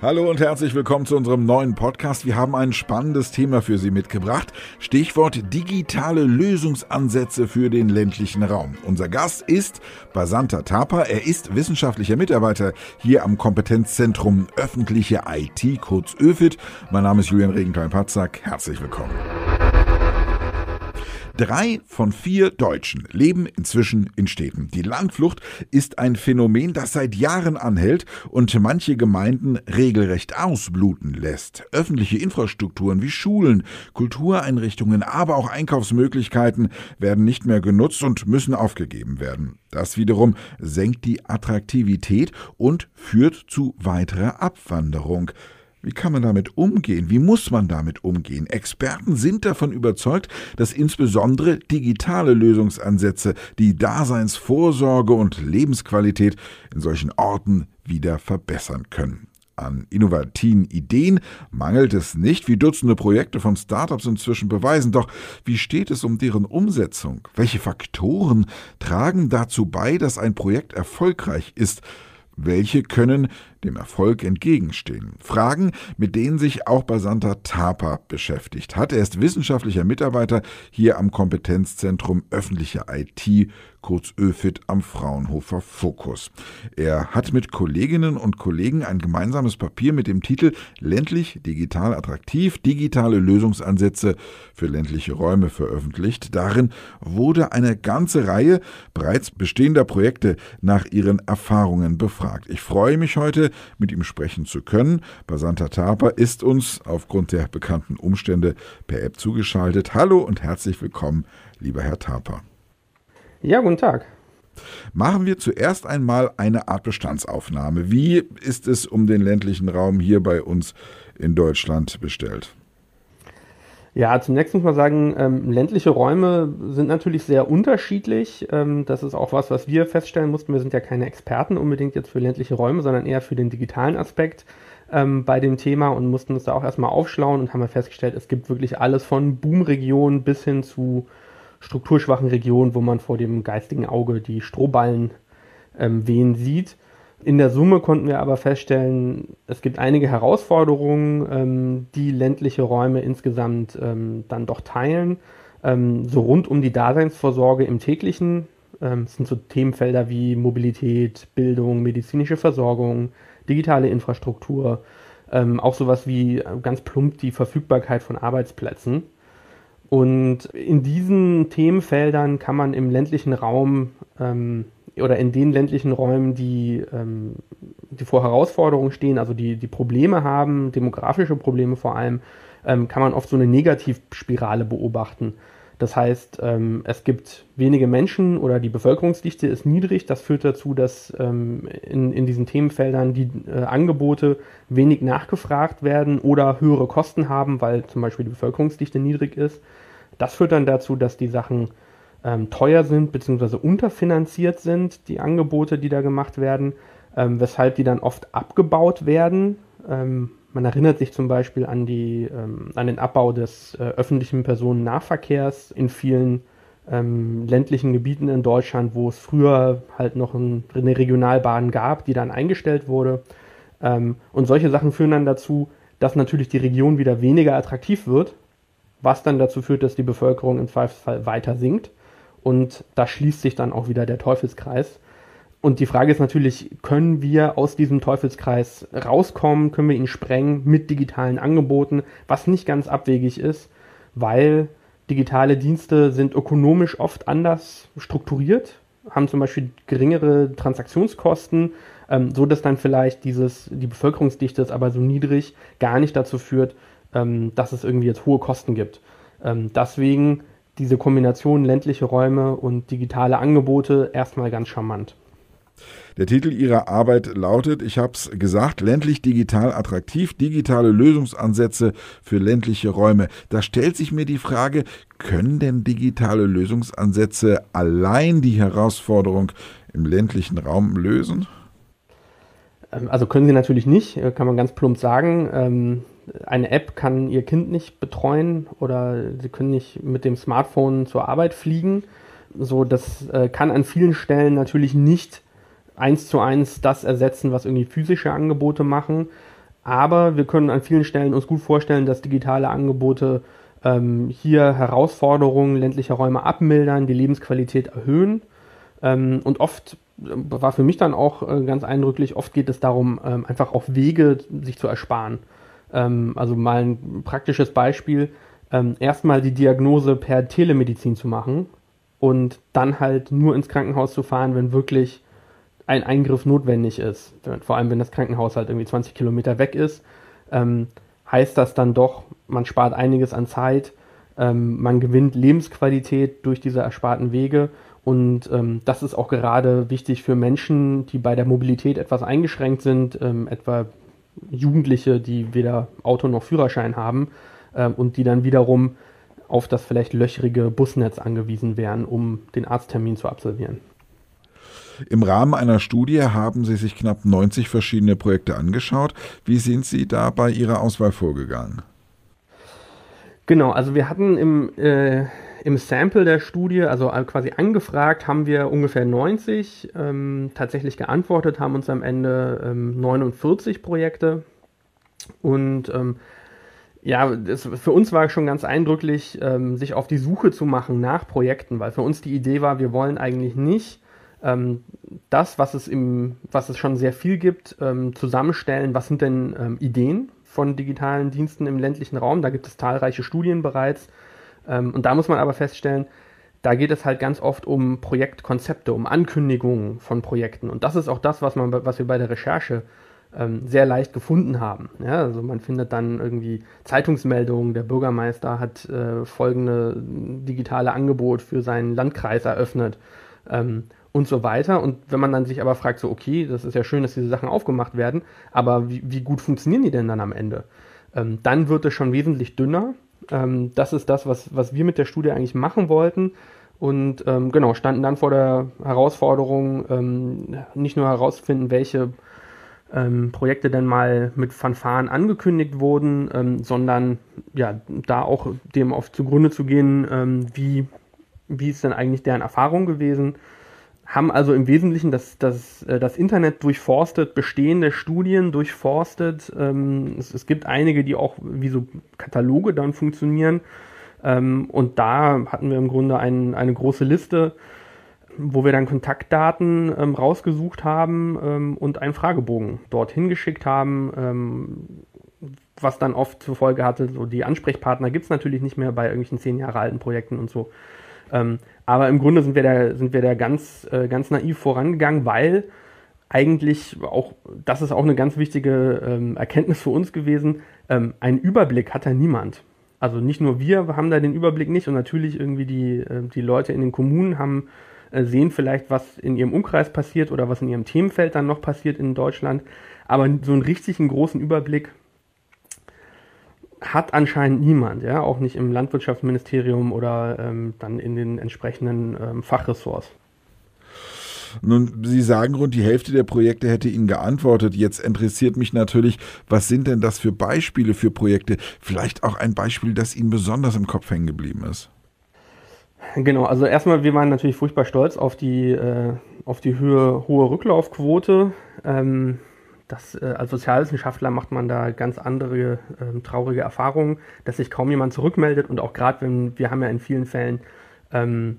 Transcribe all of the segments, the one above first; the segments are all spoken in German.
Hallo und herzlich willkommen zu unserem neuen Podcast. Wir haben ein spannendes Thema für Sie mitgebracht. Stichwort digitale Lösungsansätze für den ländlichen Raum. Unser Gast ist Basanta Tapa. Er ist wissenschaftlicher Mitarbeiter hier am Kompetenzzentrum öffentliche IT, kurz ÖFIT. Mein Name ist Julian Regenthal-Patzak. Herzlich willkommen. Drei von vier Deutschen leben inzwischen in Städten. Die Landflucht ist ein Phänomen, das seit Jahren anhält und manche Gemeinden regelrecht ausbluten lässt. Öffentliche Infrastrukturen wie Schulen, Kultureinrichtungen, aber auch Einkaufsmöglichkeiten werden nicht mehr genutzt und müssen aufgegeben werden. Das wiederum senkt die Attraktivität und führt zu weiterer Abwanderung. Wie kann man damit umgehen? Wie muss man damit umgehen? Experten sind davon überzeugt, dass insbesondere digitale Lösungsansätze die Daseinsvorsorge und Lebensqualität in solchen Orten wieder verbessern können. An innovativen Ideen mangelt es nicht, wie Dutzende Projekte von Startups inzwischen beweisen. Doch wie steht es um deren Umsetzung? Welche Faktoren tragen dazu bei, dass ein Projekt erfolgreich ist? Welche können dem Erfolg entgegenstehen. Fragen, mit denen sich auch Basanta Tapa beschäftigt hat. Er ist wissenschaftlicher Mitarbeiter hier am Kompetenzzentrum öffentliche IT, kurz ÖFIT am Fraunhofer Fokus. Er hat mit Kolleginnen und Kollegen ein gemeinsames Papier mit dem Titel Ländlich digital attraktiv, digitale Lösungsansätze für ländliche Räume veröffentlicht. Darin wurde eine ganze Reihe bereits bestehender Projekte nach ihren Erfahrungen befragt. Ich freue mich heute, mit ihm sprechen zu können. Basanta Tapa ist uns aufgrund der bekannten Umstände per App zugeschaltet. Hallo und herzlich willkommen, lieber Herr Tapa. Ja, guten Tag. Machen wir zuerst einmal eine Art Bestandsaufnahme. Wie ist es um den ländlichen Raum hier bei uns in Deutschland bestellt? Ja, zunächst muss man sagen, ähm, ländliche Räume sind natürlich sehr unterschiedlich. Ähm, das ist auch was, was wir feststellen mussten. Wir sind ja keine Experten unbedingt jetzt für ländliche Räume, sondern eher für den digitalen Aspekt ähm, bei dem Thema und mussten uns da auch erstmal aufschlauen und haben festgestellt, es gibt wirklich alles von Boomregionen bis hin zu strukturschwachen Regionen, wo man vor dem geistigen Auge die Strohballen ähm, wehen sieht. In der Summe konnten wir aber feststellen, es gibt einige Herausforderungen, ähm, die ländliche Räume insgesamt ähm, dann doch teilen. Ähm, so rund um die Daseinsvorsorge im täglichen. Ähm, sind so Themenfelder wie Mobilität, Bildung, medizinische Versorgung, digitale Infrastruktur, ähm, auch sowas wie äh, ganz plump die Verfügbarkeit von Arbeitsplätzen. Und in diesen Themenfeldern kann man im ländlichen Raum ähm, oder in den ländlichen Räumen, die, ähm, die vor Herausforderungen stehen, also die, die Probleme haben, demografische Probleme vor allem, ähm, kann man oft so eine Negativspirale beobachten. Das heißt, ähm, es gibt wenige Menschen oder die Bevölkerungsdichte ist niedrig. Das führt dazu, dass ähm, in, in diesen Themenfeldern die äh, Angebote wenig nachgefragt werden oder höhere Kosten haben, weil zum Beispiel die Bevölkerungsdichte niedrig ist. Das führt dann dazu, dass die Sachen ähm, teuer sind bzw. unterfinanziert sind, die Angebote, die da gemacht werden, ähm, weshalb die dann oft abgebaut werden. Ähm, man erinnert sich zum Beispiel an, die, ähm, an den Abbau des äh, öffentlichen Personennahverkehrs in vielen ähm, ländlichen Gebieten in Deutschland, wo es früher halt noch ein, eine Regionalbahn gab, die dann eingestellt wurde. Ähm, und solche Sachen führen dann dazu, dass natürlich die Region wieder weniger attraktiv wird, was dann dazu führt, dass die Bevölkerung im Zweifelsfall weiter sinkt. Und da schließt sich dann auch wieder der Teufelskreis. Und die Frage ist natürlich, können wir aus diesem Teufelskreis rauskommen? Können wir ihn sprengen mit digitalen Angeboten? Was nicht ganz abwegig ist, weil digitale Dienste sind ökonomisch oft anders strukturiert, haben zum Beispiel geringere Transaktionskosten, ähm, so dass dann vielleicht dieses, die Bevölkerungsdichte ist aber so niedrig, gar nicht dazu führt, ähm, dass es irgendwie jetzt hohe Kosten gibt. Ähm, deswegen diese Kombination ländliche Räume und digitale Angebote erstmal ganz charmant. Der Titel Ihrer Arbeit lautet, ich habe es gesagt, ländlich digital attraktiv, digitale Lösungsansätze für ländliche Räume. Da stellt sich mir die Frage, können denn digitale Lösungsansätze allein die Herausforderung im ländlichen Raum lösen? Ähm, also können sie natürlich nicht, äh, kann man ganz plump sagen. Eine App kann ihr Kind nicht betreuen oder sie können nicht mit dem Smartphone zur Arbeit fliegen. So, das äh, kann an vielen Stellen natürlich nicht eins zu eins das ersetzen, was irgendwie physische Angebote machen. Aber wir können an vielen Stellen uns gut vorstellen, dass digitale Angebote ähm, hier Herausforderungen ländlicher Räume abmildern, die Lebensqualität erhöhen. Ähm, und oft äh, war für mich dann auch äh, ganz eindrücklich, oft geht es darum, ähm, einfach auch Wege sich zu ersparen. Ähm, also mal ein praktisches Beispiel, ähm, erstmal die Diagnose per Telemedizin zu machen und dann halt nur ins Krankenhaus zu fahren, wenn wirklich ein Eingriff notwendig ist. Vor allem, wenn das Krankenhaus halt irgendwie 20 Kilometer weg ist, ähm, heißt das dann doch, man spart einiges an Zeit, ähm, man gewinnt Lebensqualität durch diese ersparten Wege. Und ähm, das ist auch gerade wichtig für Menschen, die bei der Mobilität etwas eingeschränkt sind, ähm, etwa Jugendliche, die weder Auto noch Führerschein haben äh, und die dann wiederum auf das vielleicht löchrige Busnetz angewiesen wären, um den Arzttermin zu absolvieren. Im Rahmen einer Studie haben Sie sich knapp 90 verschiedene Projekte angeschaut. Wie sind Sie da bei Ihrer Auswahl vorgegangen? Genau, also wir hatten im, äh, im Sample der Studie, also quasi angefragt, haben wir ungefähr 90. Ähm, tatsächlich geantwortet haben uns am Ende ähm, 49 Projekte. Und ähm, ja, das, für uns war schon ganz eindrücklich, ähm, sich auf die Suche zu machen nach Projekten, weil für uns die Idee war, wir wollen eigentlich nicht ähm, das, was es, im, was es schon sehr viel gibt, ähm, zusammenstellen. Was sind denn Ideen von digitalen Diensten im ländlichen Raum? Da gibt es zahlreiche Studien bereits. Ähm, und da muss man aber feststellen, da geht es halt ganz oft um Projektkonzepte, um Ankündigungen von Projekten. Und das ist auch das, was, man, was wir bei der Recherche ähm, sehr leicht gefunden haben. Ja, also man findet dann irgendwie Zeitungsmeldungen, der Bürgermeister hat äh, folgende digitale Angebot für seinen Landkreis eröffnet ähm, und so weiter. Und wenn man dann sich aber fragt, so okay, das ist ja schön, dass diese Sachen aufgemacht werden, aber wie, wie gut funktionieren die denn dann am Ende? Ähm, dann wird es schon wesentlich dünner. Ähm, das ist das, was, was wir mit der Studie eigentlich machen wollten. Und ähm, genau, standen dann vor der Herausforderung, ähm, nicht nur herauszufinden, welche ähm, Projekte denn mal mit Fanfaren angekündigt wurden, ähm, sondern ja, da auch dem auf zugrunde zu gehen, ähm, wie, wie ist denn eigentlich deren Erfahrung gewesen. Haben also im Wesentlichen das, das, äh, das Internet durchforstet, bestehende Studien durchforstet. Ähm, es, es, gibt einige, die auch wie so Kataloge dann funktionieren. Ähm, und da hatten wir im Grunde ein, eine große Liste wo wir dann Kontaktdaten ähm, rausgesucht haben ähm, und einen Fragebogen dorthin geschickt haben, ähm, was dann oft zur Folge hatte, so die Ansprechpartner gibt es natürlich nicht mehr bei irgendwelchen zehn Jahre alten Projekten und so. Ähm, aber im Grunde sind wir da, sind wir da ganz, äh, ganz naiv vorangegangen, weil eigentlich auch, das ist auch eine ganz wichtige ähm, Erkenntnis für uns gewesen, ähm, einen Überblick hat da niemand. Also nicht nur wir haben da den Überblick nicht und natürlich irgendwie die, äh, die Leute in den Kommunen haben äh, sehen vielleicht, was in ihrem Umkreis passiert oder was in ihrem Themenfeld dann noch passiert in Deutschland. Aber so einen richtigen großen Überblick hat anscheinend niemand, ja, auch nicht im Landwirtschaftsministerium oder ähm, dann in den entsprechenden ähm, Fachressorts. Nun, Sie sagen, rund die Hälfte der Projekte hätte Ihnen geantwortet. Jetzt interessiert mich natürlich, was sind denn das für Beispiele für Projekte? Vielleicht auch ein Beispiel, das Ihnen besonders im Kopf hängen geblieben ist. Genau, also erstmal, wir waren natürlich furchtbar stolz auf die, äh, auf die Höhe, hohe Rücklaufquote. Ähm, das, äh, als Sozialwissenschaftler macht man da ganz andere äh, traurige Erfahrungen, dass sich kaum jemand zurückmeldet und auch gerade wenn wir haben ja in vielen Fällen ähm,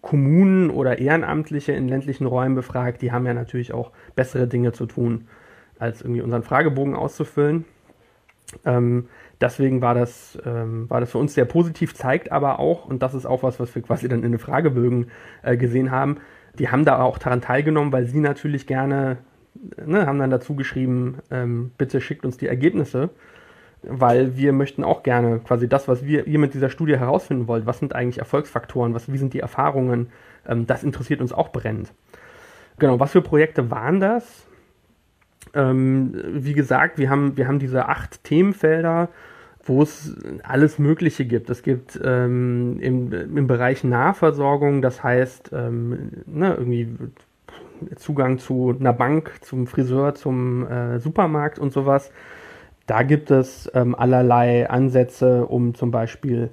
Kommunen oder Ehrenamtliche in ländlichen Räumen befragt, die haben ja natürlich auch bessere Dinge zu tun, als irgendwie unseren Fragebogen auszufüllen. Ähm, deswegen war das, ähm, war das für uns sehr positiv, zeigt aber auch, und das ist auch was, was wir quasi dann in den Fragebögen äh, gesehen haben, die haben da auch daran teilgenommen, weil sie natürlich gerne, ne, haben dann dazu geschrieben, ähm, bitte schickt uns die Ergebnisse, weil wir möchten auch gerne quasi das, was wir ihr mit dieser Studie herausfinden wollt, was sind eigentlich Erfolgsfaktoren, was, wie sind die Erfahrungen, ähm, das interessiert uns auch brennend. Genau, was für Projekte waren das? Ähm, wie gesagt, wir haben, wir haben diese acht Themenfelder wo es alles Mögliche gibt. Es gibt ähm, im, im Bereich Nahversorgung, das heißt ähm, ne, irgendwie Zugang zu einer Bank, zum Friseur, zum äh, Supermarkt und sowas. Da gibt es ähm, allerlei Ansätze, um zum Beispiel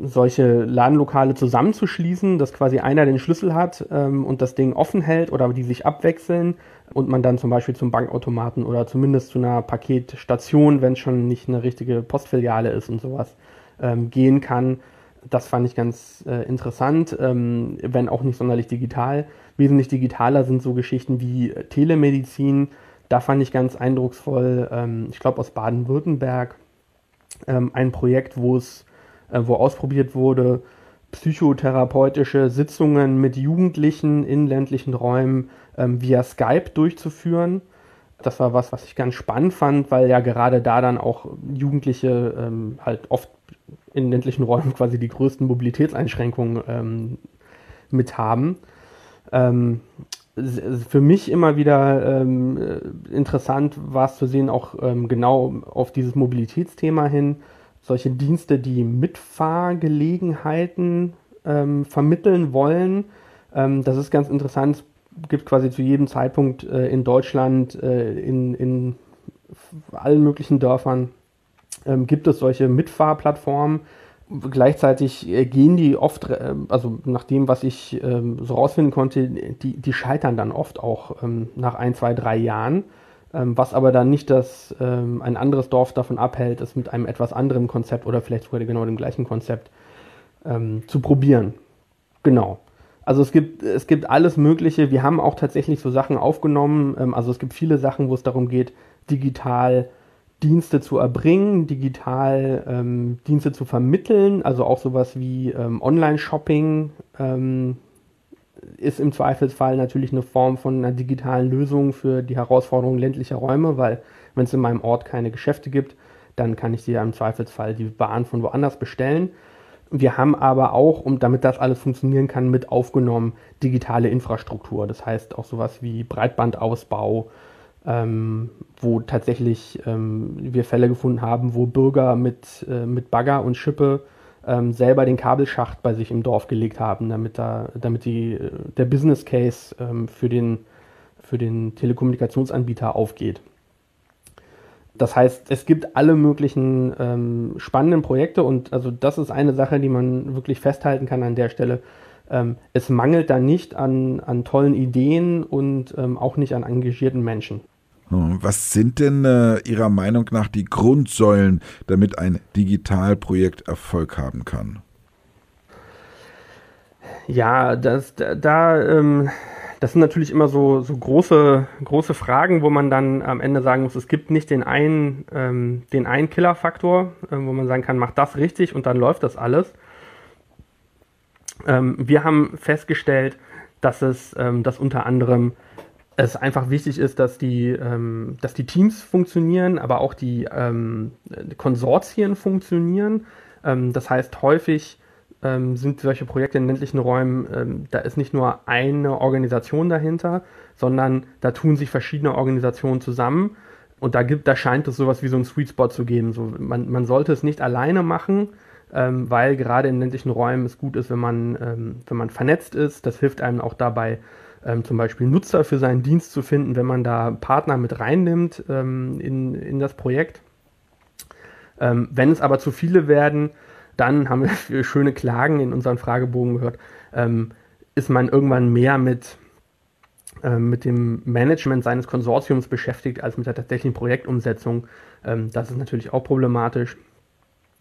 solche Ladenlokale zusammenzuschließen, dass quasi einer den Schlüssel hat ähm, und das Ding offen hält oder die sich abwechseln und man dann zum Beispiel zum Bankautomaten oder zumindest zu einer Paketstation, wenn es schon nicht eine richtige Postfiliale ist und sowas, ähm, gehen kann. Das fand ich ganz äh, interessant, ähm, wenn auch nicht sonderlich digital. Wesentlich digitaler sind so Geschichten wie Telemedizin. Da fand ich ganz eindrucksvoll, ähm, ich glaube aus Baden-Württemberg, ähm, ein Projekt, wo es äh, wo ausprobiert wurde, psychotherapeutische Sitzungen mit Jugendlichen in ländlichen Räumen ähm, via Skype durchzuführen. Das war was, was ich ganz spannend fand, weil ja gerade da dann auch Jugendliche ähm, halt oft in ländlichen Räumen quasi die größten Mobilitätseinschränkungen ähm, mit haben. Ähm, für mich immer wieder ähm, interessant war es zu sehen, auch ähm, genau auf dieses Mobilitätsthema hin, solche Dienste, die Mitfahrgelegenheiten ähm, vermitteln wollen. Ähm, das ist ganz interessant. Es gibt quasi zu jedem Zeitpunkt äh, in Deutschland, äh, in, in allen möglichen Dörfern, ähm, gibt es solche Mitfahrplattformen. Gleichzeitig äh, gehen die oft, äh, also nach dem, was ich ähm, so rausfinden konnte, die, die scheitern dann oft auch ähm, nach ein, zwei, drei Jahren ähm, was aber dann nicht das, ähm, ein anderes Dorf davon abhält, es mit einem etwas anderen Konzept oder vielleicht sogar genau dem gleichen Konzept ähm, zu probieren. Genau. Also es gibt, es gibt alles Mögliche. Wir haben auch tatsächlich so Sachen aufgenommen. Also es gibt viele Sachen, wo es darum geht, digital Dienste zu erbringen, digital ähm, Dienste zu vermitteln, also auch sowas wie ähm, Online-Shopping, ähm, ist im Zweifelsfall natürlich eine Form von einer digitalen Lösung für die Herausforderungen ländlicher Räume, weil wenn es in meinem Ort keine Geschäfte gibt, dann kann ich sie ja im Zweifelsfall die Bahn von woanders bestellen. Wir haben aber auch, um damit das alles funktionieren kann, mit aufgenommen digitale Infrastruktur. Das heißt auch sowas wie Breitbandausbau, ähm, wo tatsächlich ähm, wir Fälle gefunden haben, wo Bürger mit, äh, mit Bagger und Schippe ähm, selber den Kabelschacht bei sich im Dorf gelegt haben, damit, da, damit die, äh, der Business Case ähm, für, den, für den Telekommunikationsanbieter aufgeht. Das heißt, es gibt alle möglichen ähm, spannenden Projekte und also das ist eine Sache, die man wirklich festhalten kann an der Stelle. Ähm, es mangelt da nicht an, an tollen Ideen und ähm, auch nicht an engagierten Menschen. Was sind denn äh, Ihrer Meinung nach die Grundsäulen, damit ein Digitalprojekt Erfolg haben kann? Ja, das, da, ähm, das sind natürlich immer so, so große, große Fragen, wo man dann am Ende sagen muss, es gibt nicht den einen, ähm, den einen Killerfaktor, äh, wo man sagen kann, mach das richtig und dann läuft das alles. Ähm, wir haben festgestellt, dass es, ähm, dass unter anderem es einfach wichtig ist, dass die, ähm, dass die Teams funktionieren, aber auch die ähm, Konsortien funktionieren. Ähm, das heißt, häufig ähm, sind solche Projekte in ländlichen Räumen, ähm, da ist nicht nur eine Organisation dahinter, sondern da tun sich verschiedene Organisationen zusammen. Und da gibt, da scheint es sowas wie so ein Sweet Spot zu geben. So, man, man sollte es nicht alleine machen, ähm, weil gerade in ländlichen Räumen es gut ist, wenn man, wenn man vernetzt ist. Das hilft einem auch dabei, ähm, zum Beispiel Nutzer für seinen Dienst zu finden, wenn man da Partner mit reinnimmt ähm, in, in das Projekt. Ähm, wenn es aber zu viele werden, dann haben wir schöne Klagen in unseren Fragebogen gehört, ähm, ist man irgendwann mehr mit, ähm, mit dem Management seines Konsortiums beschäftigt als mit der tatsächlichen Projektumsetzung. Ähm, das ist natürlich auch problematisch.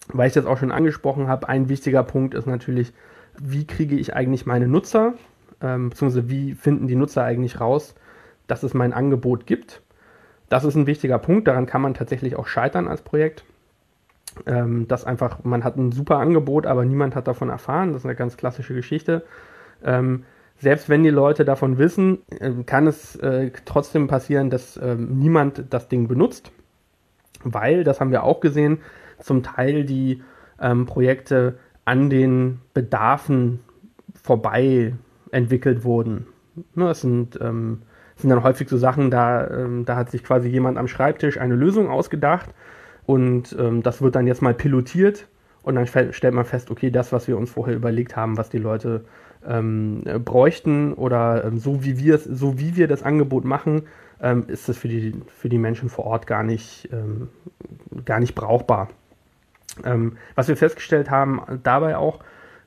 Weil ich das auch schon angesprochen habe, ein wichtiger Punkt ist natürlich, wie kriege ich eigentlich meine Nutzer ähm, beziehungsweise wie finden die Nutzer eigentlich raus, dass es mein Angebot gibt. Das ist ein wichtiger Punkt, daran kann man tatsächlich auch scheitern als Projekt. Ähm, dass einfach, man hat ein super Angebot, aber niemand hat davon erfahren. Das ist eine ganz klassische Geschichte. Ähm, selbst wenn die Leute davon wissen, äh, kann es äh, trotzdem passieren, dass äh, niemand das Ding benutzt, weil, das haben wir auch gesehen, zum Teil die ähm, Projekte an den Bedarfen vorbei entwickelt wurden. Ne, es sind, ähm, sind dann häufig so Sachen, da, ähm, da hat sich quasi jemand am Schreibtisch eine Lösung ausgedacht und ähm, das wird dann jetzt mal pilotiert und dann stellt man fest, okay, das, was wir uns vorher überlegt haben, was die Leute ähm, bräuchten oder ähm, so wie wir so wie wir das Angebot machen, ähm, ist es für die, für die Menschen vor Ort gar nicht, ähm, gar nicht brauchbar. Ähm, was wir festgestellt haben, dabei auch,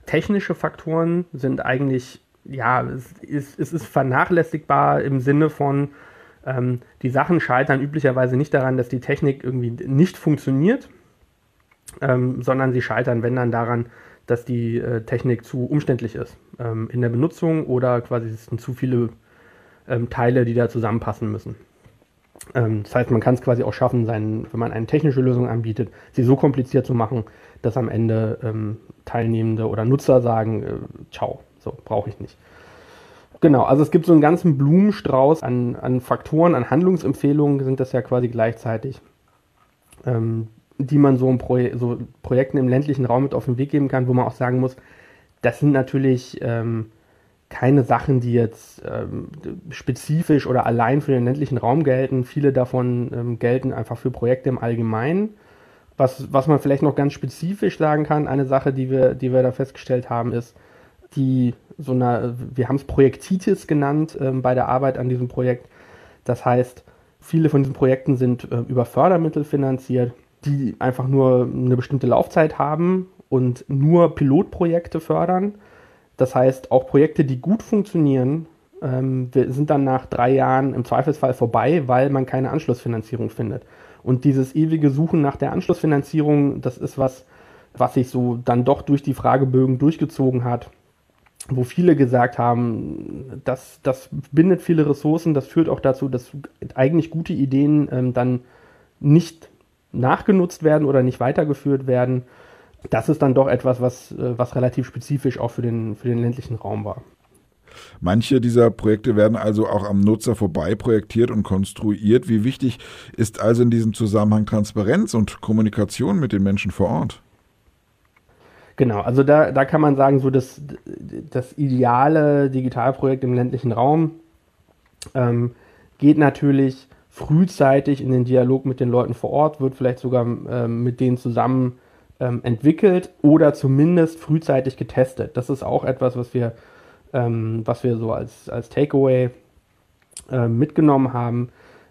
technische Faktoren sind eigentlich, ja, es ist, es ist vernachlässigbar im Sinne von, ähm, die Sachen scheitern üblicherweise nicht daran, dass die Technik irgendwie nicht funktioniert, ähm, sondern sie scheitern, wenn dann daran, dass die äh, Technik zu umständlich ist ähm, in der Benutzung oder quasi es sind zu viele ähm, Teile, die da zusammenpassen müssen. Ähm, das heißt, man kann es quasi auch schaffen, seinen, wenn man eine technische Lösung anbietet, sie so kompliziert zu machen, dass am Ende ähm, Teilnehmende oder Nutzer sagen, äh, ciao, so brauche ich nicht. Genau, also es gibt so einen ganzen Blumenstrauß an, an Faktoren, an Handlungsempfehlungen sind das ja quasi gleichzeitig, ähm, die man so, Proje so, Projekten im ländlichen Raum mit auf den Weg geben kann, wo man auch sagen muss, das sind natürlich ähm, keine Sachen, die jetzt ähm, spezifisch oder allein für den ländlichen Raum gelten. Viele davon ähm, gelten einfach für Projekte im Allgemeinen. Was, was man vielleicht noch ganz spezifisch sagen kann, eine Sache, die wir, die wir da festgestellt haben, ist, die so eine, wir haben es Projektitis genannt ähm, bei der Arbeit an diesem Projekt. Das heißt, viele von diesen Projekten sind äh, über Fördermittel finanziert, die einfach nur eine bestimmte Laufzeit haben und nur Pilotprojekte fördern. Das heißt, auch Projekte, die gut funktionieren, ähm, sind dann nach drei Jahren im Zweifelsfall vorbei, weil man keine Anschlussfinanzierung findet. Und dieses ewige Suchen nach der Anschlussfinanzierung, das ist was, was sich so dann doch durch die Fragebögen durchgezogen hat, wo viele gesagt haben, das, das bindet viele Ressourcen, das führt auch dazu, dass eigentlich gute Ideen ähm, dann nicht nachgenutzt werden oder nicht weitergeführt werden das ist dann doch etwas, was, äh, was relativ spezifisch auch für den, für den ländlichen Raum war. Manche dieser Projekte werden also auch am Nutzer vorbei projektiert und konstruiert. Wie wichtig ist also in diesem Zusammenhang Transparenz und Kommunikation mit den Menschen vor Ort? Genau, also da, da kann man sagen, so das, das ideale Digitalprojekt im ländlichen Raum ähm, geht natürlich frühzeitig in den Dialog mit den Leuten vor Ort, wird vielleicht sogar ähm, mit denen zusammen ähm, entwickelt oder zumindest frühzeitig getestet. Das ist auch etwas, was wir, ähm, was wir so als, als Takeaway äh, mitgenommen haben,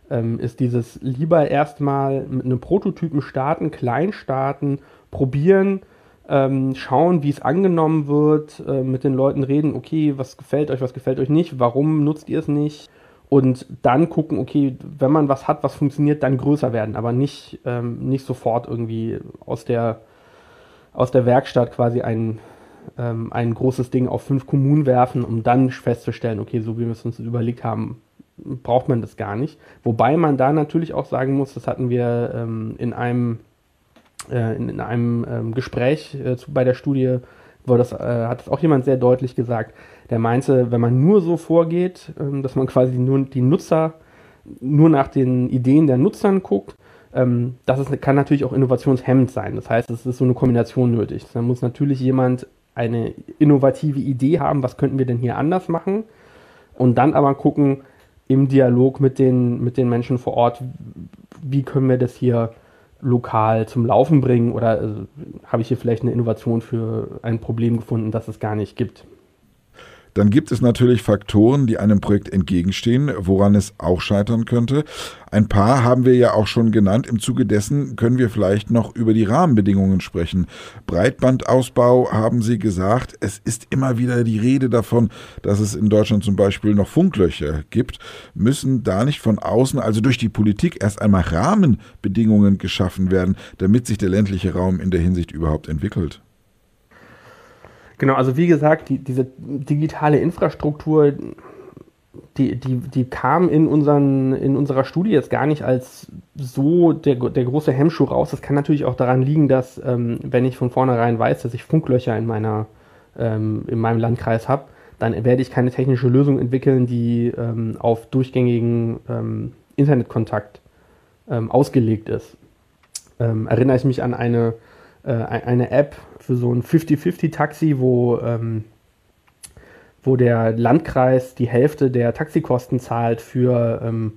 ähm, ist dieses lieber erstmal mit einem Prototypen starten, klein starten, probieren, ähm, schauen, wie es angenommen wird, äh, mit den Leuten reden, okay, was gefällt euch, was gefällt euch nicht, warum nutzt ihr es nicht? Und dann gucken, okay, wenn man was hat, was funktioniert, dann größer werden, aber nicht, ähm, nicht sofort irgendwie aus der, aus der Werkstatt quasi ein, ähm, ein großes Ding auf fünf Kommunen werfen, um dann festzustellen, okay, so wie wir es uns überlegt haben, braucht man das gar nicht. Wobei man da natürlich auch sagen muss, das hatten wir ähm, in einem, äh, in, in, einem ähm, Gespräch äh, zu, bei der Studie, wo das, äh, hat es auch jemand sehr deutlich gesagt, der meinte, wenn man nur so vorgeht, ähm, dass man quasi nur die Nutzer nur nach den Ideen der Nutzern guckt, ähm, das ist, kann natürlich auch innovationshemmend sein. Das heißt, es ist so eine Kombination nötig. Da muss natürlich jemand eine innovative Idee haben, was könnten wir denn hier anders machen und dann aber gucken im Dialog mit den, mit den Menschen vor Ort, wie können wir das hier lokal zum Laufen bringen oder äh, habe ich hier vielleicht eine Innovation für ein Problem gefunden, das es gar nicht gibt. Dann gibt es natürlich Faktoren, die einem Projekt entgegenstehen, woran es auch scheitern könnte. Ein paar haben wir ja auch schon genannt. Im Zuge dessen können wir vielleicht noch über die Rahmenbedingungen sprechen. Breitbandausbau haben Sie gesagt. Es ist immer wieder die Rede davon, dass es in Deutschland zum Beispiel noch Funklöcher gibt. Müssen da nicht von außen, also durch die Politik, erst einmal Rahmenbedingungen geschaffen werden, damit sich der ländliche Raum in der Hinsicht überhaupt entwickelt? Genau, also wie gesagt, die, diese digitale Infrastruktur, die, die, die kam in, unseren, in unserer Studie jetzt gar nicht als so der, der große Hemmschuh raus. Das kann natürlich auch daran liegen, dass, ähm, wenn ich von vornherein weiß, dass ich Funklöcher in, meiner, ähm, in meinem Landkreis habe, dann werde ich keine technische Lösung entwickeln, die ähm, auf durchgängigen ähm, Internetkontakt ähm, ausgelegt ist. Ähm, erinnere ich mich an eine äh, eine App für so ein 50-50-Taxi, wo, ähm, wo der Landkreis die Hälfte der Taxikosten zahlt für ähm,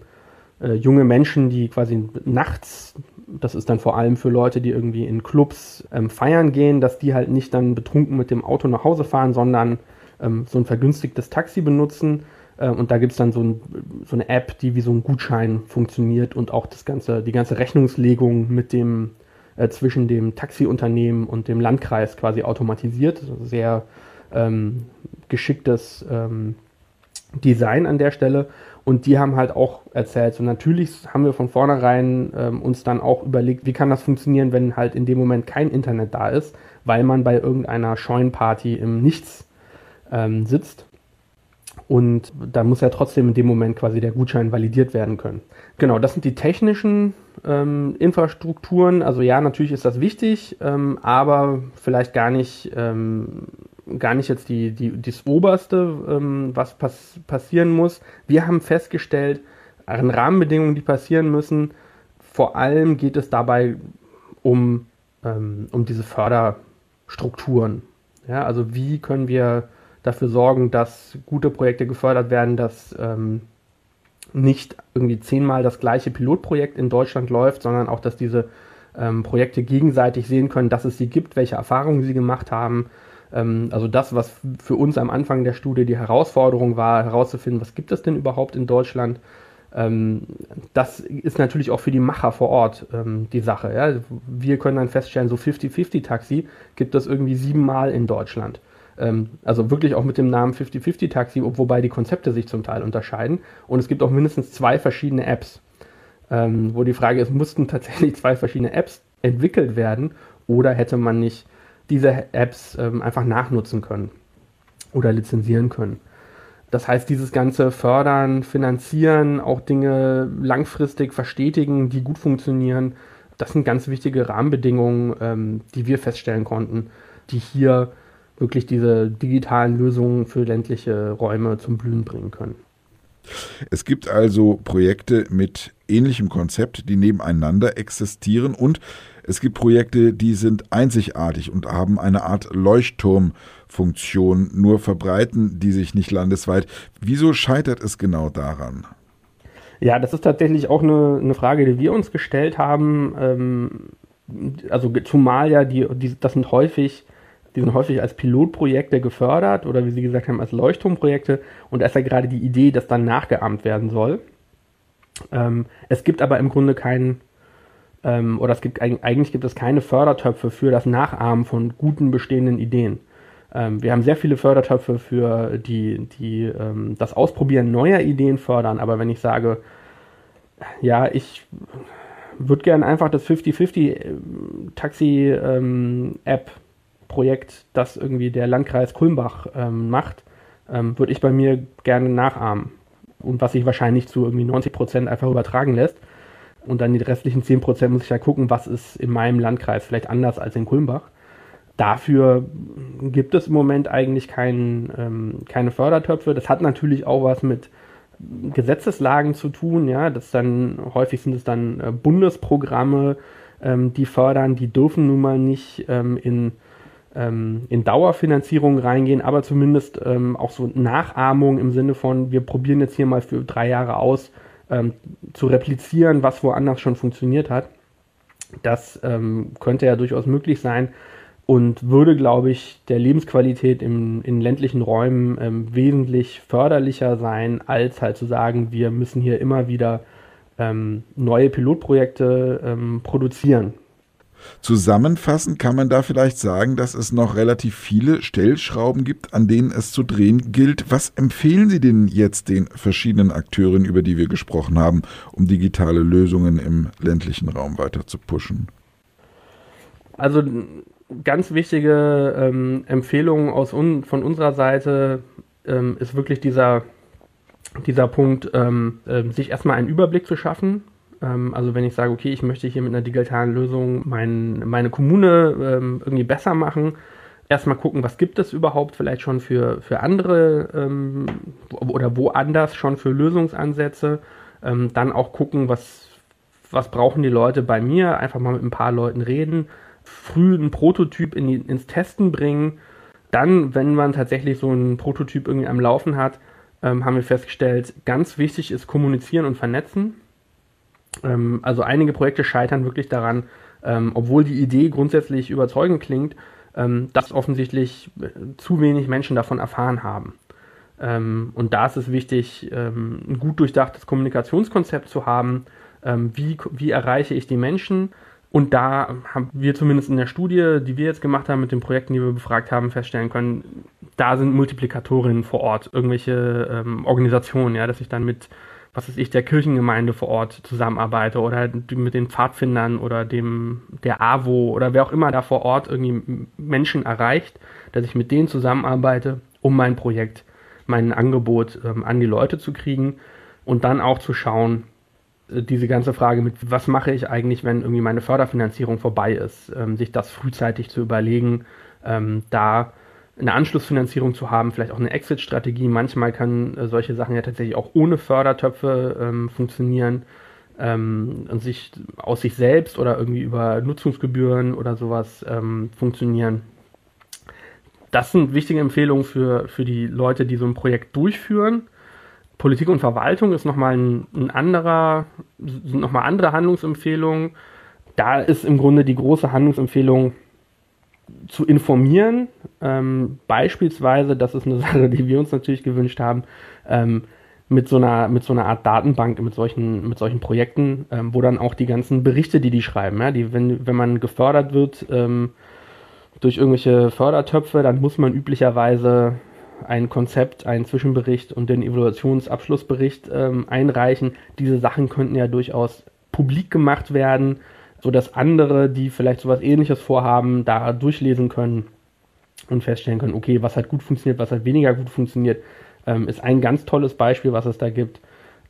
äh, junge Menschen, die quasi nachts, das ist dann vor allem für Leute, die irgendwie in Clubs ähm, feiern gehen, dass die halt nicht dann betrunken mit dem Auto nach Hause fahren, sondern ähm, so ein vergünstigtes Taxi benutzen. Äh, und da gibt es dann so, ein, so, eine App, die wie so ein Gutschein funktioniert und auch das ganze, die ganze Rechnungslegung mit dem äh, zwischen dem Taxiunternehmen und dem Landkreis quasi automatisiert. Sehr ähm, geschicktes ähm, Design an der Stelle. Und die haben halt auch erzählt, so natürlich haben wir von vornherein ähm, uns dann auch überlegt, wie kann das funktionieren, wenn halt in dem Moment kein Internet da ist, weil man bei irgendeiner Scheunenparty im Nichts ähm, sitzt. Und da muss ja trotzdem in dem Moment quasi der Gutschein validiert werden können. Genau, das sind die technischen ähm, Infrastrukturen. Also ja, natürlich ist das wichtig, ähm, aber vielleicht gar nicht, ähm, gar nicht jetzt die, die, das Oberste, ähm, was pass passieren muss. Wir haben festgestellt, an Rahmenbedingungen, die passieren müssen, vor allem geht es dabei um, ähm, um diese Förderstrukturen. Ja, also wie können wir dafür sorgen, dass gute Projekte gefördert werden, dass ähm, nicht irgendwie zehnmal das gleiche Pilotprojekt in Deutschland läuft, sondern auch, dass diese ähm, Projekte gegenseitig sehen können, dass es sie gibt, welche Erfahrungen sie gemacht haben. Ähm, also das, was für uns am Anfang der Studie die Herausforderung war, herauszufinden, was gibt es denn überhaupt in Deutschland. Ähm, das ist natürlich auch für die Macher vor Ort ähm, die Sache. Ja? Wir können dann feststellen, so 50-50-Taxi gibt es irgendwie siebenmal in Deutschland. Ähm, also wirklich auch mit dem Namen 50-50 Taxi, wobei die Konzepte sich zum Teil unterscheiden. Und es gibt auch mindestens zwei verschiedene Apps, ähm, wo die Frage ist, mussten tatsächlich zwei verschiedene Apps entwickelt werden oder hätte man nicht diese Apps ähm, einfach nachnutzen können oder lizenzieren können. Das heißt, dieses ganze Fördern, Finanzieren, auch Dinge langfristig verstetigen, die gut funktionieren, das sind ganz wichtige Rahmenbedingungen, die wir feststellen konnten, die hier wirklich diese digitalen Lösungen für ländliche Räume zum Blühen bringen können. Es gibt also Projekte mit ähnlichem Konzept, die nebeneinander existieren und es gibt Projekte, die sind einzigartig und haben eine Art Leuchtturmfunktion, nur verbreiten die sich nicht landesweit. Wieso scheitert es genau daran? Ja, das ist tatsächlich auch eine, eine Frage, die wir uns gestellt haben. Ähm, also zumal ja die, die das sind häufig die sind häufig als Pilotprojekte gefördert oder wie Sie gesagt haben, als Leuchtturmprojekte. Und da ist ja gerade die Idee, dass dann nachgeahmt werden soll. Ähm, es gibt aber im Grunde keinen, ähm, oder es gibt eigentlich gibt es keine Fördertöpfe für das Nachahmen von guten bestehenden Ideen. Ähm, wir haben sehr viele Fördertöpfe für die, die ähm, das Ausprobieren neuer Ideen fördern, aber wenn ich sage, ja, ich würde gerne einfach das 50-50 äh, Taxi-App ähm, Projekt, das irgendwie der Landkreis Kulmbach ähm, macht, ähm, würde ich bei mir gerne nachahmen. Und was sich wahrscheinlich zu irgendwie 90 Prozent einfach übertragen lässt. Und dann die restlichen 10 Prozent muss ich ja gucken, was ist in meinem Landkreis vielleicht anders als in Kulmbach. Dafür gibt es im Moment eigentlich kein, ähm, keine Fördertöpfe. Das hat natürlich auch was mit Gesetzeslagen zu tun. Ja, das dann häufig sind es dann äh, Bundesprogramme, ähm, die fördern. Die dürfen nun mal nicht ähm, in ähm, in Dauerfinanzierung reingehen, aber zumindest ähm, auch so Nachahmung im Sinne von, wir probieren jetzt hier mal für drei Jahre aus, ähm, zu replizieren, was woanders schon funktioniert hat. Das ähm, könnte ja durchaus möglich sein und würde, glaube ich, der Lebensqualität im, in ländlichen Räumen ähm, wesentlich förderlicher sein, als halt zu sagen, wir müssen hier immer wieder ähm, neue Pilotprojekte produzieren Zusammenfassend kann man da vielleicht sagen, dass es noch relativ viele Stellschrauben gibt, an denen es zu drehen gilt. Was empfehlen Sie denn jetzt den verschiedenen Akteuren, über die wir gesprochen haben, um digitale Lösungen im ländlichen Raum weiter zu pushen? Also ganz wichtige ähm, Empfehlung aus un von unserer Seite ähm, ist wirklich dieser, dieser Punkt, ähm, äh, sich erstmal einen Überblick zu schaffen also wenn ich sage, okay, ich möchte hier mit einer digitalen Lösung mein, meine Kommune ähm, irgendwie besser machen, erstmal gucken, was gibt es überhaupt vielleicht schon für, für andere ähm, oder woanders schon für Lösungsansätze. Ähm, dann auch gucken, was, was brauchen die Leute bei mir, einfach mal mit ein paar Leuten reden, früh einen Prototyp in die, ins Testen bringen. Dann, wenn man tatsächlich so einen Prototyp irgendwie am Laufen hat, ähm, haben wir festgestellt, ganz wichtig ist kommunizieren und vernetzen. Ähm, also einige Projekte scheitern wirklich daran, ähm, obwohl die Idee grundsätzlich überzeugend klingt, ähm, dass offensichtlich äh, zu wenig Menschen davon erfahren haben. Ähm, und da ist es wichtig, ähm, ein gut durchdachtes Kommunikationskonzept zu haben. Ähm, wie, wie erreiche ich die Menschen? Und da haben wir zumindest in der Studie, die wir jetzt gemacht haben mit den Projekten, die wir befragt haben, feststellen können, da sind Multiplikatorinnen vor Ort, irgendwelche Organisationen, ja, dass ich dann mit, was weiß ich, der Kirchengemeinde vor Ort zusammenarbeite oder mit den Pfadfindern oder dem der AWO oder wer auch immer da vor Ort irgendwie Menschen erreicht, dass ich mit denen zusammenarbeite, um mein Projekt, mein Angebot ähm, an die Leute zu kriegen und dann auch zu schauen, äh, diese ganze Frage mit, was mache ich eigentlich, wenn irgendwie meine Förderfinanzierung vorbei ist, ähm, sich das frühzeitig zu überlegen, ähm, da eine Anschlussfinanzierung zu haben, vielleicht auch eine Exit-Strategie. Manchmal kann äh, solche Sachen ja tatsächlich auch ohne Fördertöpfe ähm, funktionieren ähm, und sich aus sich selbst oder irgendwie über Nutzungsgebühren oder sowas ähm, funktionieren. Das sind wichtige Empfehlungen für, für die Leute, die so ein Projekt durchführen. Politik und Verwaltung ist nochmal ein, ein anderer, sind nochmal andere Handlungsempfehlungen. Da ist im Grunde die große Handlungsempfehlung zu informieren. Ähm, beispielsweise, das ist eine Sache, die wir uns natürlich gewünscht haben, ähm, mit so einer mit so einer Art Datenbank mit solchen mit solchen Projekten, ähm, wo dann auch die ganzen Berichte, die die schreiben, ja, die wenn wenn man gefördert wird ähm, durch irgendwelche Fördertöpfe, dann muss man üblicherweise ein Konzept, einen Zwischenbericht und den Evaluationsabschlussbericht ähm, einreichen. Diese Sachen könnten ja durchaus publik gemacht werden, sodass andere, die vielleicht sowas ähnliches vorhaben, da durchlesen können und feststellen können, okay, was hat gut funktioniert, was hat weniger gut funktioniert. Ähm, ist ein ganz tolles Beispiel, was es da gibt,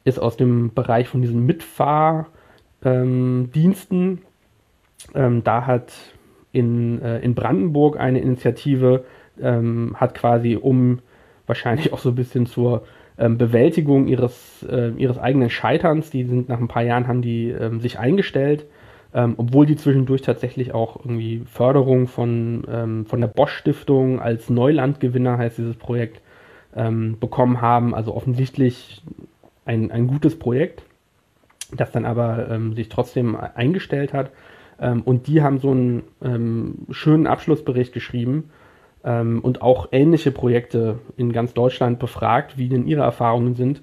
ist aus dem Bereich von diesen Mitfahrdiensten. Ähm, da hat in, äh, in Brandenburg eine Initiative ähm, hat quasi um wahrscheinlich auch so ein bisschen zur ähm, Bewältigung ihres, äh, ihres eigenen Scheiterns, die sind nach ein paar Jahren haben die ähm, sich eingestellt, ähm, obwohl die zwischendurch tatsächlich auch irgendwie Förderung von, ähm, von der Bosch Stiftung als Neulandgewinner heißt dieses Projekt ähm, bekommen haben. Also offensichtlich ein, ein gutes Projekt, das dann aber ähm, sich trotzdem eingestellt hat. Ähm, und die haben so einen ähm, schönen Abschlussbericht geschrieben, und auch ähnliche Projekte in ganz Deutschland befragt, wie denn ihre Erfahrungen sind.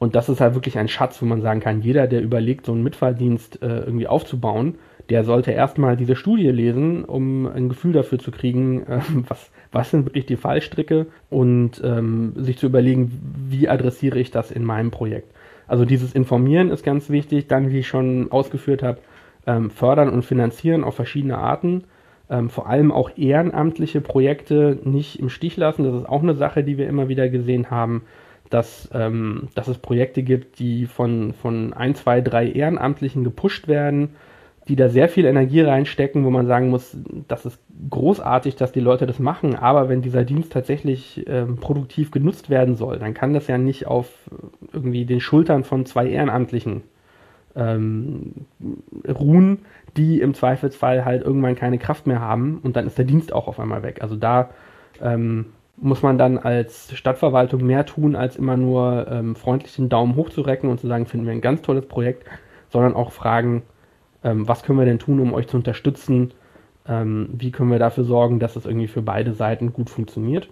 Und das ist halt wirklich ein Schatz, wo man sagen kann, jeder, der überlegt, so einen Mitfahrdienst äh, irgendwie aufzubauen, der sollte erstmal diese Studie lesen, um ein Gefühl dafür zu kriegen, äh, was, was sind wirklich die Fallstricke und ähm, sich zu überlegen, wie adressiere ich das in meinem Projekt. Also dieses Informieren ist ganz wichtig, dann, wie ich schon ausgeführt habe, ähm, fördern und finanzieren auf verschiedene Arten ähm, vor allem auch ehrenamtliche Projekte nicht im Stich lassen. Das ist auch eine Sache, die wir immer wieder gesehen haben, dass, ähm, dass es Projekte gibt, die von, von ein, zwei, drei Ehrenamtlichen gepusht werden, die da sehr viel Energie reinstecken, wo man sagen muss, das ist großartig, dass die Leute das machen, aber wenn dieser Dienst tatsächlich ähm, produktiv genutzt werden soll, dann kann das ja nicht auf irgendwie den Schultern von zwei Ehrenamtlichen ähm, ruhen, die im Zweifelsfall halt irgendwann keine Kraft mehr haben und dann ist der Dienst auch auf einmal weg. Also da ähm, muss man dann als Stadtverwaltung mehr tun, als immer nur ähm, freundlichen Daumen hoch zu recken und zu sagen, finden wir ein ganz tolles Projekt, sondern auch fragen, ähm, was können wir denn tun, um euch zu unterstützen? Ähm, wie können wir dafür sorgen, dass es irgendwie für beide Seiten gut funktioniert?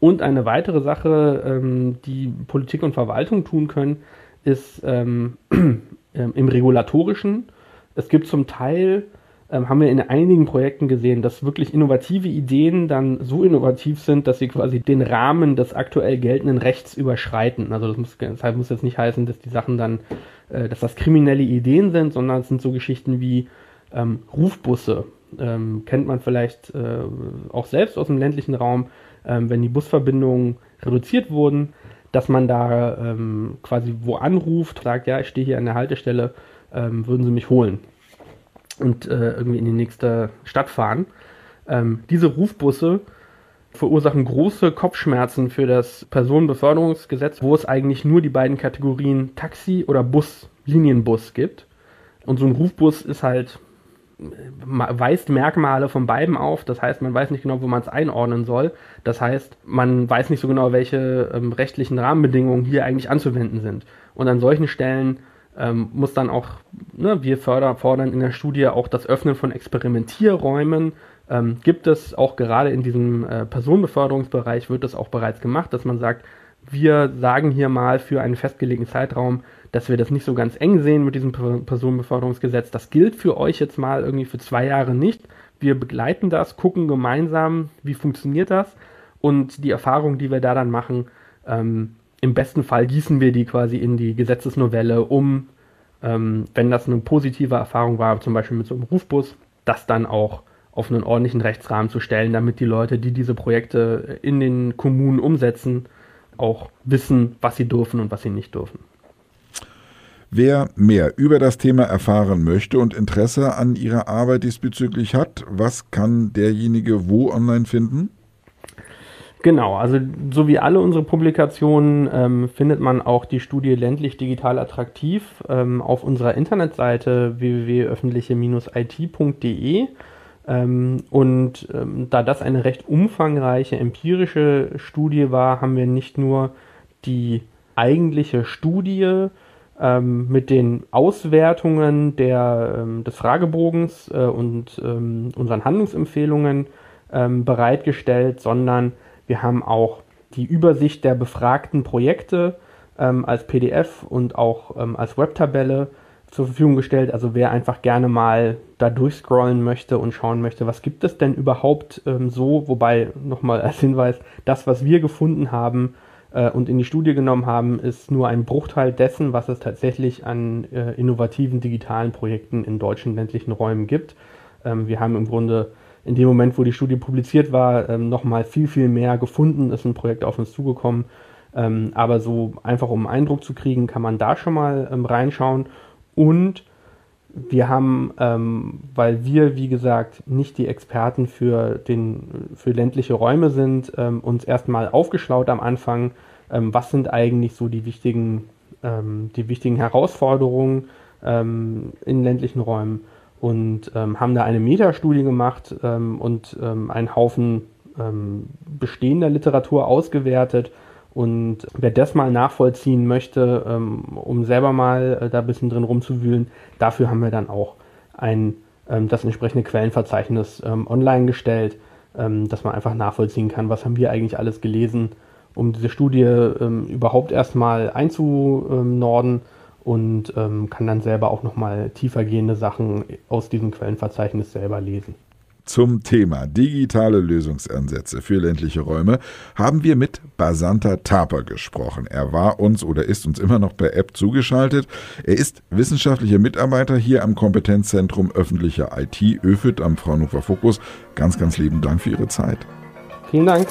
Und eine weitere Sache, ähm, die Politik und Verwaltung tun können, ist ähm, im regulatorischen es gibt zum Teil, ähm, haben wir in einigen Projekten gesehen, dass wirklich innovative Ideen dann so innovativ sind, dass sie quasi den Rahmen des aktuell geltenden Rechts überschreiten. Also das muss, deshalb muss jetzt nicht heißen, dass die Sachen dann, äh, dass das kriminelle Ideen sind, sondern es sind so Geschichten wie ähm, Rufbusse. Ähm, kennt man vielleicht äh, auch selbst aus dem ländlichen Raum, ähm, wenn die Busverbindungen reduziert wurden, dass man da ähm, quasi wo anruft, sagt, ja, ich stehe hier an der Haltestelle, ähm, würden sie mich holen und äh, irgendwie in die nächste Stadt fahren. Ähm, diese Rufbusse verursachen große Kopfschmerzen für das Personenbeförderungsgesetz, wo es eigentlich nur die beiden Kategorien Taxi oder Bus, Linienbus gibt. Und so ein Rufbus ist halt, weist Merkmale von beiden auf. Das heißt, man weiß nicht genau, wo man es einordnen soll. Das heißt, man weiß nicht so genau, welche ähm, rechtlichen Rahmenbedingungen hier eigentlich anzuwenden sind. Und an solchen Stellen ähm, muss dann auch, ne, wir förder, fordern in der Studie auch das Öffnen von Experimentierräumen. Ähm, gibt es auch gerade in diesem äh, Personenbeförderungsbereich, wird das auch bereits gemacht, dass man sagt, wir sagen hier mal für einen festgelegten Zeitraum, dass wir das nicht so ganz eng sehen mit diesem Personenbeförderungsgesetz. Das gilt für euch jetzt mal irgendwie für zwei Jahre nicht. Wir begleiten das, gucken gemeinsam, wie funktioniert das und die Erfahrungen, die wir da dann machen, ähm, im besten Fall gießen wir die quasi in die Gesetzesnovelle, um, ähm, wenn das eine positive Erfahrung war, zum Beispiel mit so einem Rufbus, das dann auch auf einen ordentlichen Rechtsrahmen zu stellen, damit die Leute, die diese Projekte in den Kommunen umsetzen, auch wissen, was sie dürfen und was sie nicht dürfen. Wer mehr über das Thema erfahren möchte und Interesse an Ihrer Arbeit diesbezüglich hat, was kann derjenige wo online finden? Genau, also so wie alle unsere Publikationen ähm, findet man auch die Studie ländlich digital attraktiv ähm, auf unserer Internetseite www.öffentliche-it.de. Ähm, und ähm, da das eine recht umfangreiche empirische Studie war, haben wir nicht nur die eigentliche Studie ähm, mit den Auswertungen der, ähm, des Fragebogens äh, und ähm, unseren Handlungsempfehlungen ähm, bereitgestellt, sondern wir haben auch die Übersicht der befragten Projekte als PDF und auch als Webtabelle zur Verfügung gestellt. Also wer einfach gerne mal da durchscrollen möchte und schauen möchte, was gibt es denn überhaupt ähm, so, wobei nochmal als Hinweis, das, was wir gefunden haben äh, und in die Studie genommen haben, ist nur ein Bruchteil dessen, was es tatsächlich an äh, innovativen digitalen Projekten in deutschen ländlichen Räumen gibt. Ähm, wir haben im Grunde in dem Moment, wo die Studie publiziert war, ähm, nochmal viel, viel mehr gefunden, ist ein Projekt auf uns zugekommen. Ähm, aber so einfach um einen Eindruck zu kriegen, kann man da schon mal ähm, reinschauen. Und wir haben, ähm, weil wir, wie gesagt, nicht die Experten für, den, für ländliche Räume sind, ähm, uns erstmal aufgeschlaut am Anfang, ähm, was sind eigentlich so die wichtigen, ähm, die wichtigen Herausforderungen in ländlichen Räumen und ähm, haben da eine Metastudie gemacht und einen Haufen bestehender Literatur ausgewertet. Und wer das mal nachvollziehen möchte, ähm, um selber mal äh, da ein bisschen drin rumzuwühlen, dafür haben wir dann auch ein, ähm, das entsprechende Quellenverzeichnis ähm, online gestellt, ähm, dass man einfach nachvollziehen kann, was haben wir eigentlich alles gelesen, um diese Studie ähm, überhaupt erstmal einzunorden und ähm, kann dann selber auch nochmal tiefergehende Sachen aus diesem Quellenverzeichnis selber lesen. Zum Thema digitale Lösungsansätze für ländliche Räume haben wir mit Basanta Taper gesprochen. Er war uns oder ist uns immer noch per App zugeschaltet. Er ist wissenschaftlicher Mitarbeiter hier am Kompetenzzentrum öffentlicher IT ÖFIT am Fraunhofer Fokus. Ganz, ganz lieben Dank für Ihre Zeit. Vielen Dank.